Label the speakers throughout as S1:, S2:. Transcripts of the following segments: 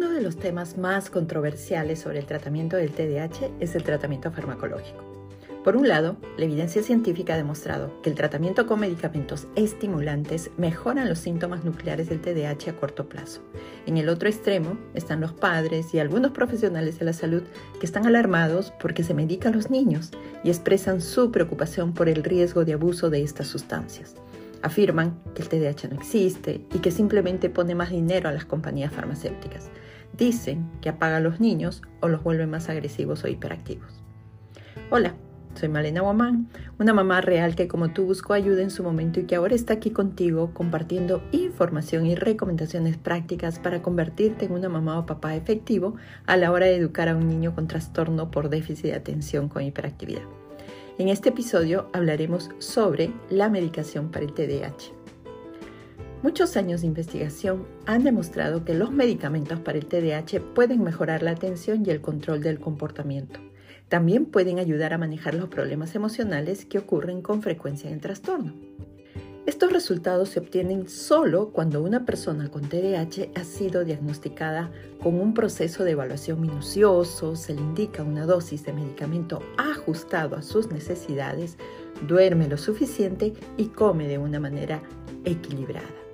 S1: Uno de los temas más controversiales sobre el tratamiento del TDAH es el tratamiento farmacológico. Por un lado, la evidencia científica ha demostrado que el tratamiento con medicamentos estimulantes mejoran los síntomas nucleares del TDAH a corto plazo. En el otro extremo están los padres y algunos profesionales de la salud que están alarmados porque se medica a los niños y expresan su preocupación por el riesgo de abuso de estas sustancias. Afirman que el TDAH no existe y que simplemente pone más dinero a las compañías farmacéuticas. Dicen que apaga a los niños o los vuelve más agresivos o hiperactivos. Hola, soy Malena Guamán, una mamá real que como tú buscó ayuda en su momento y que ahora está aquí contigo compartiendo información y recomendaciones prácticas para convertirte en una mamá o papá efectivo a la hora de educar a un niño con trastorno por déficit de atención con hiperactividad. En este episodio hablaremos sobre la medicación para el TDAH. Muchos años de investigación han demostrado que los medicamentos para el TDAH pueden mejorar la atención y el control del comportamiento. También pueden ayudar a manejar los problemas emocionales que ocurren con frecuencia en trastorno. Estos resultados se obtienen solo cuando una persona con TDAH ha sido diagnosticada con un proceso de evaluación minucioso, se le indica una dosis de medicamento ajustado a sus necesidades, duerme lo suficiente y come de una manera equilibrada.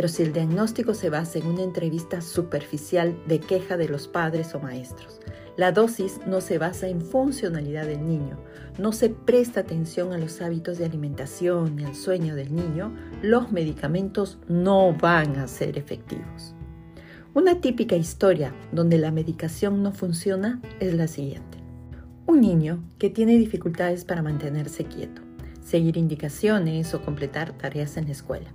S1: Pero si el diagnóstico se basa en una entrevista superficial de queja de los padres o maestros, la dosis no se basa en funcionalidad del niño, no se presta atención a los hábitos de alimentación y al sueño del niño, los medicamentos no van a ser efectivos. Una típica historia donde la medicación no funciona es la siguiente. Un niño que tiene dificultades para mantenerse quieto, seguir indicaciones o completar tareas en la escuela.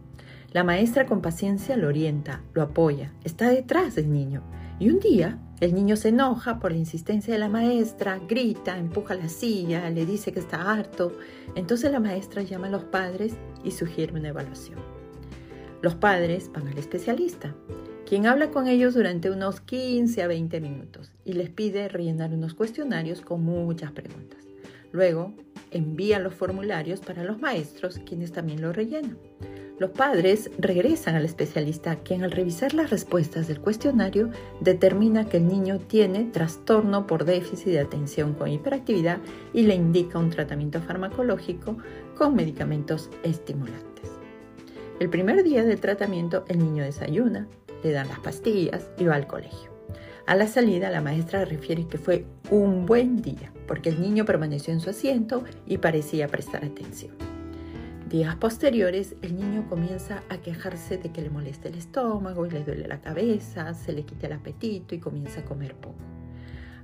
S1: La maestra con paciencia lo orienta, lo apoya, está detrás del niño y un día el niño se enoja por la insistencia de la maestra, grita, empuja la silla, le dice que está harto. Entonces la maestra llama a los padres y sugiere una evaluación. Los padres van al especialista, quien habla con ellos durante unos 15 a 20 minutos y les pide rellenar unos cuestionarios con muchas preguntas. Luego envían los formularios para los maestros, quienes también lo rellenan. Los padres regresan al especialista, quien al revisar las respuestas del cuestionario determina que el niño tiene trastorno por déficit de atención con hiperactividad y le indica un tratamiento farmacológico con medicamentos estimulantes. El primer día del tratamiento el niño desayuna, le dan las pastillas y va al colegio. A la salida la maestra refiere que fue un buen día porque el niño permaneció en su asiento y parecía prestar atención. Días posteriores, el niño comienza a quejarse de que le molesta el estómago y le duele la cabeza, se le quita el apetito y comienza a comer poco.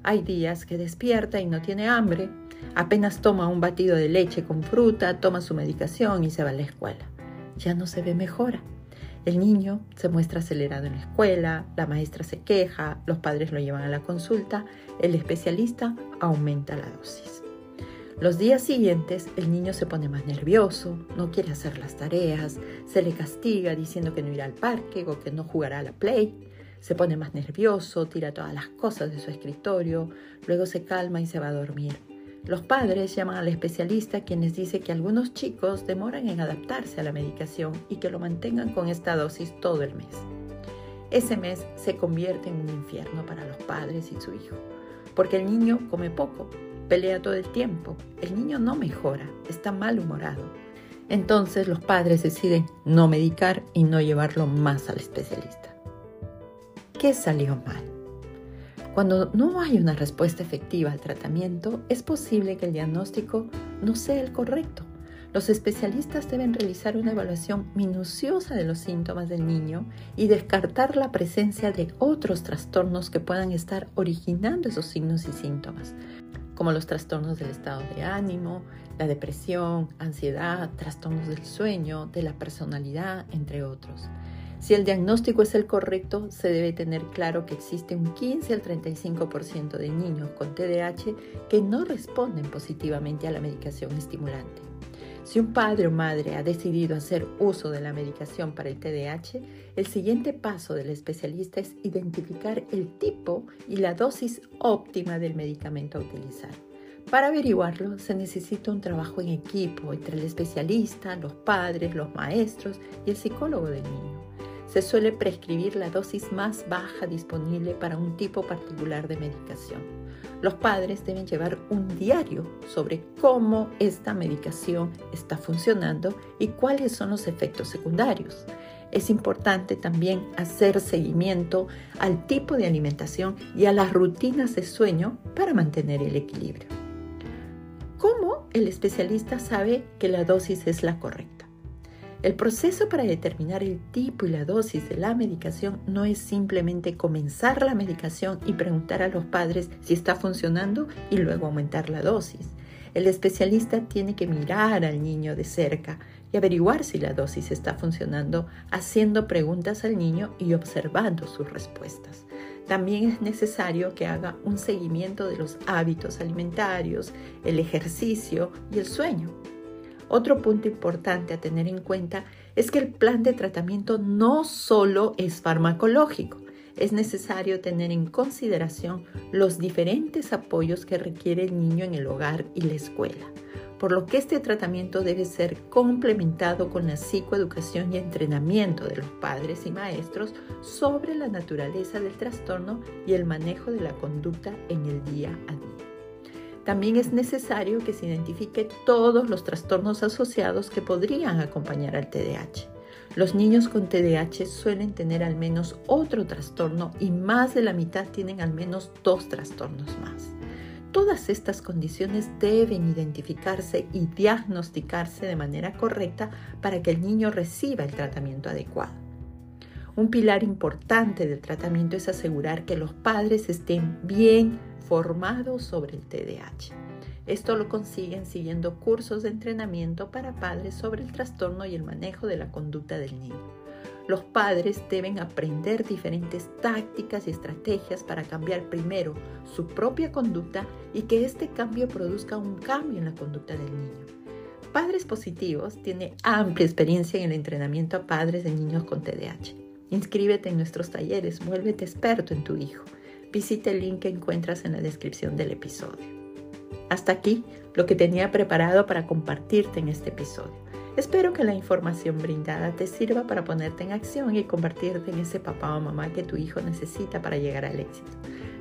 S1: Hay días que despierta y no tiene hambre, apenas toma un batido de leche con fruta, toma su medicación y se va a la escuela. Ya no se ve mejora. El niño se muestra acelerado en la escuela, la maestra se queja, los padres lo llevan a la consulta, el especialista aumenta la dosis. Los días siguientes el niño se pone más nervioso, no quiere hacer las tareas, se le castiga diciendo que no irá al parque o que no jugará a la play, se pone más nervioso, tira todas las cosas de su escritorio, luego se calma y se va a dormir. Los padres llaman al especialista quien les dice que algunos chicos demoran en adaptarse a la medicación y que lo mantengan con esta dosis todo el mes. Ese mes se convierte en un infierno para los padres y su hijo, porque el niño come poco, pelea todo el tiempo. El niño no mejora, está malhumorado. Entonces los padres deciden no medicar y no llevarlo más al especialista. ¿Qué salió mal? Cuando no hay una respuesta efectiva al tratamiento, es posible que el diagnóstico no sea el correcto. Los especialistas deben realizar una evaluación minuciosa de los síntomas del niño y descartar la presencia de otros trastornos que puedan estar originando esos signos y síntomas, como los trastornos del estado de ánimo, la depresión, ansiedad, trastornos del sueño, de la personalidad, entre otros. Si el diagnóstico es el correcto, se debe tener claro que existe un 15 al 35% de niños con TDAH que no responden positivamente a la medicación estimulante. Si un padre o madre ha decidido hacer uso de la medicación para el TDAH, el siguiente paso del especialista es identificar el tipo y la dosis óptima del medicamento a utilizar. Para averiguarlo se necesita un trabajo en equipo entre el especialista, los padres, los maestros y el psicólogo del niño. se suele prescribir la dosis más baja disponible para un tipo particular de medicación. Los padres deben llevar un diario sobre cómo esta medicación está funcionando y cuáles son los efectos secundarios. Es importante también hacer seguimiento al tipo de alimentación y a las rutinas de sueño para mantener el equilibrio. ¿Cómo el especialista sabe que la dosis es la correcta? El proceso para determinar el tipo y la dosis de la medicación no es simplemente comenzar la medicación y preguntar a los padres si está funcionando y luego aumentar la dosis. El especialista tiene que mirar al niño de cerca y averiguar si la dosis está funcionando haciendo preguntas al niño y observando sus respuestas. También es necesario que haga un seguimiento de los hábitos alimentarios, el ejercicio y el sueño. Otro punto importante a tener en cuenta es que el plan de tratamiento no solo es farmacológico, es necesario tener en consideración los diferentes apoyos que requiere el niño en el hogar y la escuela por lo que este tratamiento debe ser complementado con la psicoeducación y entrenamiento de los padres y maestros sobre la naturaleza del trastorno y el manejo de la conducta en el día a día. También es necesario que se identifique todos los trastornos asociados que podrían acompañar al TDAH. Los niños con TDAH suelen tener al menos otro trastorno y más de la mitad tienen al menos dos trastornos más. Todas estas condiciones deben identificarse y diagnosticarse de manera correcta para que el niño reciba el tratamiento adecuado. Un pilar importante del tratamiento es asegurar que los padres estén bien formados sobre el TDAH. Esto lo consiguen siguiendo cursos de entrenamiento para padres sobre el trastorno y el manejo de la conducta del niño. Los padres deben aprender diferentes tácticas y estrategias para cambiar primero su propia conducta y que este cambio produzca un cambio en la conducta del niño. Padres Positivos tiene amplia experiencia en el entrenamiento a padres de niños con TDAH. Inscríbete en nuestros talleres, vuélvete experto en tu hijo. Visita el link que encuentras en la descripción del episodio. Hasta aquí lo que tenía preparado para compartirte en este episodio. Espero que la información brindada te sirva para ponerte en acción y convertirte en ese papá o mamá que tu hijo necesita para llegar al éxito.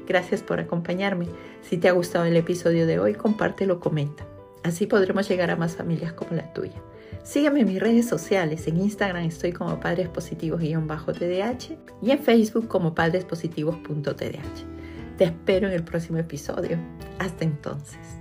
S1: Gracias por acompañarme. Si te ha gustado el episodio de hoy, compártelo, comenta. Así podremos llegar a más familias como la tuya. Sígueme en mis redes sociales. En Instagram estoy como Padres Positivos-TDH y en Facebook como padrespositivos.tdh. Te espero en el próximo episodio. Hasta entonces.